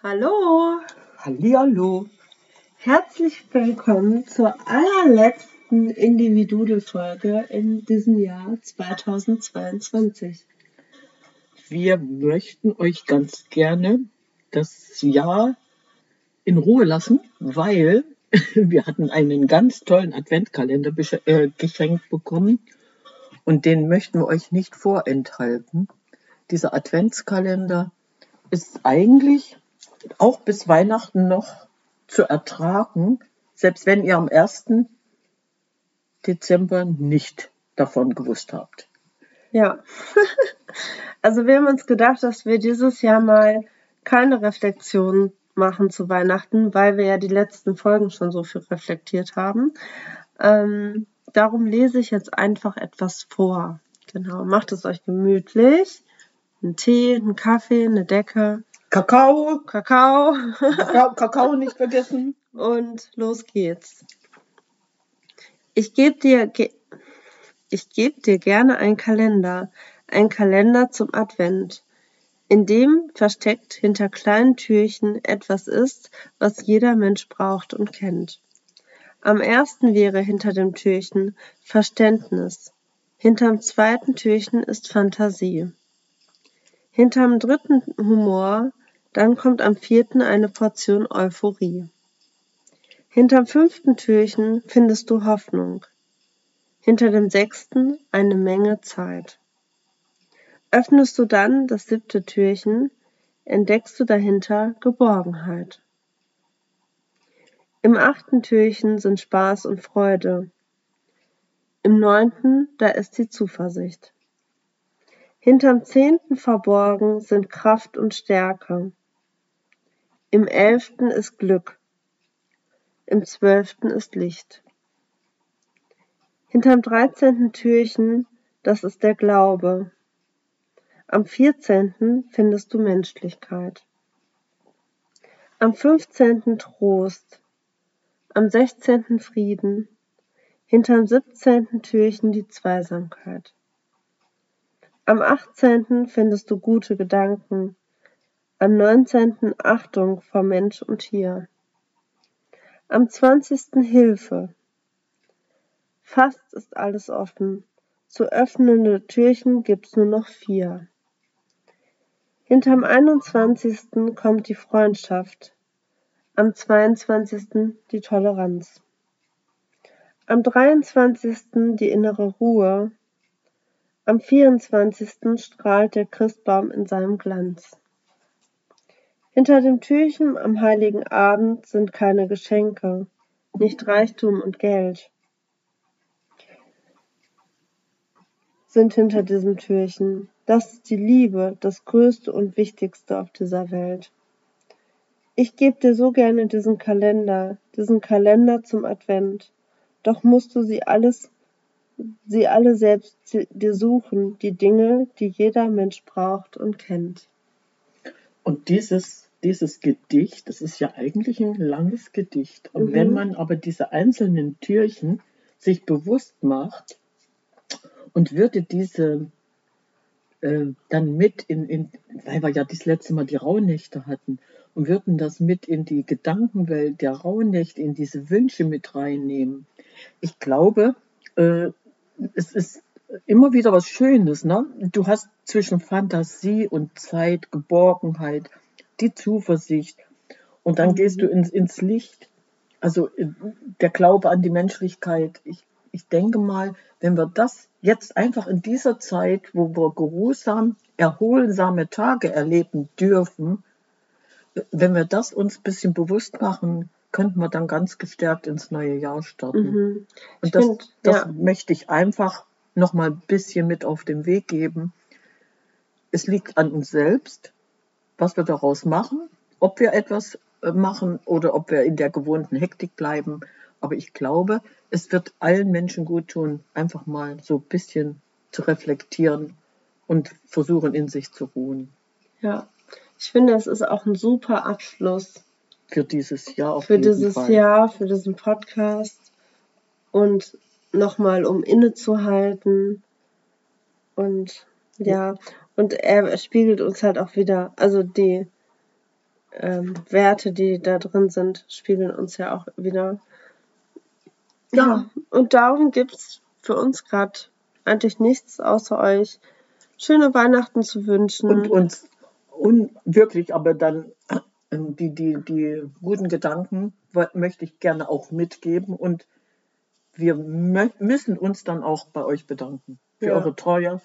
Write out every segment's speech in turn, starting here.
Hallo, Hallihallo. herzlich willkommen zur allerletzten Individualfolge in diesem Jahr 2022. Wir möchten euch ganz gerne das Jahr in Ruhe lassen, weil wir hatten einen ganz tollen Adventkalender äh, geschenkt bekommen und den möchten wir euch nicht vorenthalten. Dieser Adventskalender ist eigentlich auch bis Weihnachten noch zu ertragen, selbst wenn ihr am 1. Dezember nicht davon gewusst habt. Ja, also wir haben uns gedacht, dass wir dieses Jahr mal keine Reflexion machen zu Weihnachten, weil wir ja die letzten Folgen schon so viel reflektiert haben. Ähm, darum lese ich jetzt einfach etwas vor. Genau, macht es euch gemütlich. Ein Tee, ein Kaffee, eine Decke, Kakao, Kakao Kakao, Kakao nicht vergessen. und los geht's. Ich gebe dir, ge ich geb dir gerne einen Kalender, einen Kalender zum Advent, in dem versteckt hinter kleinen Türchen etwas ist, was jeder Mensch braucht und kennt. Am ersten wäre hinter dem Türchen Verständnis. Hinterm zweiten Türchen ist Fantasie. Hinterm dritten Humor, dann kommt am vierten eine Portion Euphorie. Hinterm fünften Türchen findest du Hoffnung. Hinter dem sechsten eine Menge Zeit. Öffnest du dann das siebte Türchen, entdeckst du dahinter Geborgenheit. Im achten Türchen sind Spaß und Freude. Im neunten, da ist die Zuversicht. Hinterm zehnten verborgen sind Kraft und Stärke. Im elften ist Glück. Im zwölften ist Licht. Hinterm dreizehnten Türchen, das ist der Glaube. Am vierzehnten findest du Menschlichkeit. Am fünfzehnten Trost. Am sechzehnten Frieden. Hinterm siebzehnten Türchen die Zweisamkeit. Am achtzehnten findest du gute Gedanken. Am neunzehnten Achtung vor Mensch und Tier. Am zwanzigsten Hilfe. Fast ist alles offen. Zu öffnende Türchen gibt's nur noch vier. Hinterm einundzwanzigsten kommt die Freundschaft. Am zweiundzwanzigsten die Toleranz. Am dreiundzwanzigsten die innere Ruhe. Am vierundzwanzigsten strahlt der Christbaum in seinem Glanz. Hinter dem Türchen am heiligen Abend sind keine Geschenke, nicht Reichtum und Geld. Sind hinter diesem Türchen. Das ist die Liebe, das Größte und Wichtigste auf dieser Welt. Ich gebe dir so gerne diesen Kalender, diesen Kalender zum Advent. Doch musst du sie alles, sie alle selbst dir suchen, die Dinge, die jeder Mensch braucht und kennt. Und dieses, dieses Gedicht, das ist ja eigentlich ein langes Gedicht. Und Mhm. wenn man aber diese einzelnen Türchen sich bewusst macht und würde diese äh, dann mit in, in, weil wir ja das letzte Mal die Rauhnächte hatten, und würden das mit in die Gedankenwelt der Rauhnächte, in diese Wünsche mit reinnehmen. Ich glaube, äh, es ist immer wieder was Schönes. Ne? Du hast zwischen Fantasie und Zeit, Geborgenheit, die Zuversicht und dann Mhm. gehst du ins, ins Licht. Also äh, der Glaube an die Menschlichkeit. Ich, ich denke mal, wenn wir das jetzt einfach in dieser Zeit, wo wir geruhsam, erholsame Tage erleben dürfen, wenn wir das uns ein bisschen bewusst machen, könnten wir dann ganz gestärkt ins neue Jahr starten. Mhm. Und das, find, das ja. möchte ich einfach noch mal ein bisschen mit auf den Weg geben. Es liegt an uns selbst, was wir daraus machen, ob wir etwas äh, machen oder ob wir in der gewohnten Hektik bleiben. Aber ich glaube, es wird allen Menschen gut tun, einfach mal so ein bisschen zu reflektieren und versuchen, in sich zu ruhen. Ja, ich finde, es ist auch ein super Abschluss Für dieses Jahr auf für jeden dieses Fall. Jahr, für diesen Podcast und nochmal um innezuhalten und ja, und er spiegelt uns halt auch wieder, also die ähm, Werte, die da drin sind, spiegeln uns ja auch wieder. Ja. Ja, und darum gibt's für uns gerade eigentlich nichts außer euch schöne Weihnachten zu wünschen. Und uns un wirklich, aber dann ähm, die, die, die guten Gedanken möchte ich gerne auch mitgeben und wir müssen uns dann auch bei euch bedanken für Ja. eure Treue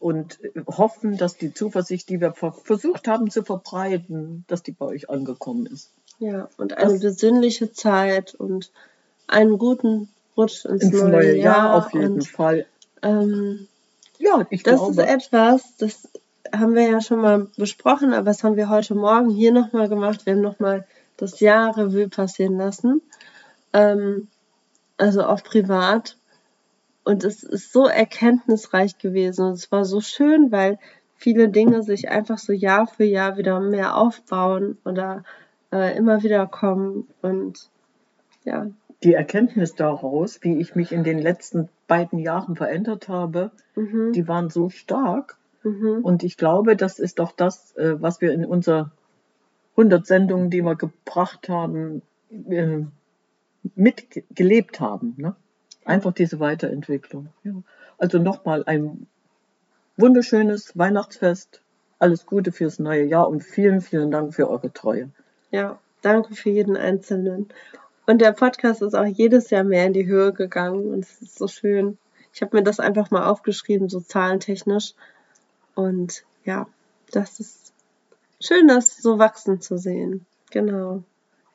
und hoffen, dass die Zuversicht, die wir ver versucht haben zu verbreiten, dass die bei euch angekommen ist. ja, und eine Das- besinnliche Zeit und einen guten Rutsch ins, Ins neue Jahr auf jeden und, Fall. Ähm, Ja, ich Das glaube. ist etwas, das haben wir ja schon mal besprochen, aber das haben wir heute Morgen hier nochmal gemacht. Wir haben nochmal das Jahr Revue passieren lassen. Ähm, also auch privat. Und es ist so erkenntnisreich gewesen. Und es war so schön, weil viele Dinge sich einfach so Jahr für Jahr wieder mehr aufbauen oder äh, immer wieder kommen. Und ja, die Erkenntnis daraus, wie ich mich in den letzten beiden Jahren verändert habe, mhm, die waren so stark. mhm, Und ich glaube, das ist doch das, äh, was wir in unserer 100 Sendungen, die wir gebracht haben, äh, mitgelebt haben. Ne? Einfach diese Weiterentwicklung. Ja. Also nochmal ein wunderschönes Weihnachtsfest. Alles Gute fürs neue Jahr und vielen, vielen Dank für eure Treue. ja, danke für jeden Einzelnen. Und der Podcast ist auch jedes Jahr mehr in die Höhe gegangen und es ist so schön. Ich habe mir das einfach mal aufgeschrieben, so zahlentechnisch. Und ja, das ist schön, das so wachsen zu sehen. Genau.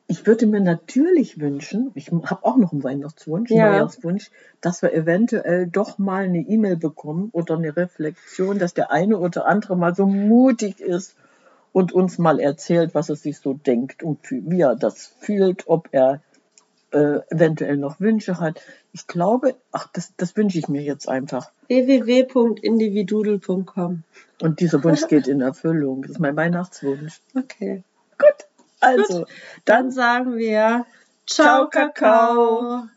Ich würde mir natürlich wünschen, ich habe auch noch einen Weihnachtswunsch, einen Ja. Neujahrswunsch, dass wir eventuell doch mal eine E-Mail bekommen oder eine Reflexion, dass der eine oder andere mal so mutig ist und uns mal erzählt, was er sich so denkt und wie er das fühlt, ob er äh, eventuell noch Wünsche hat. Ich glaube, ach, das, das wünsche ich mir jetzt einfach. www.individudel.com. Und dieser Wunsch geht in Erfüllung. Das ist mein Weihnachtswunsch. Okay. Also, Dann sagen wir Ciao. Kakao.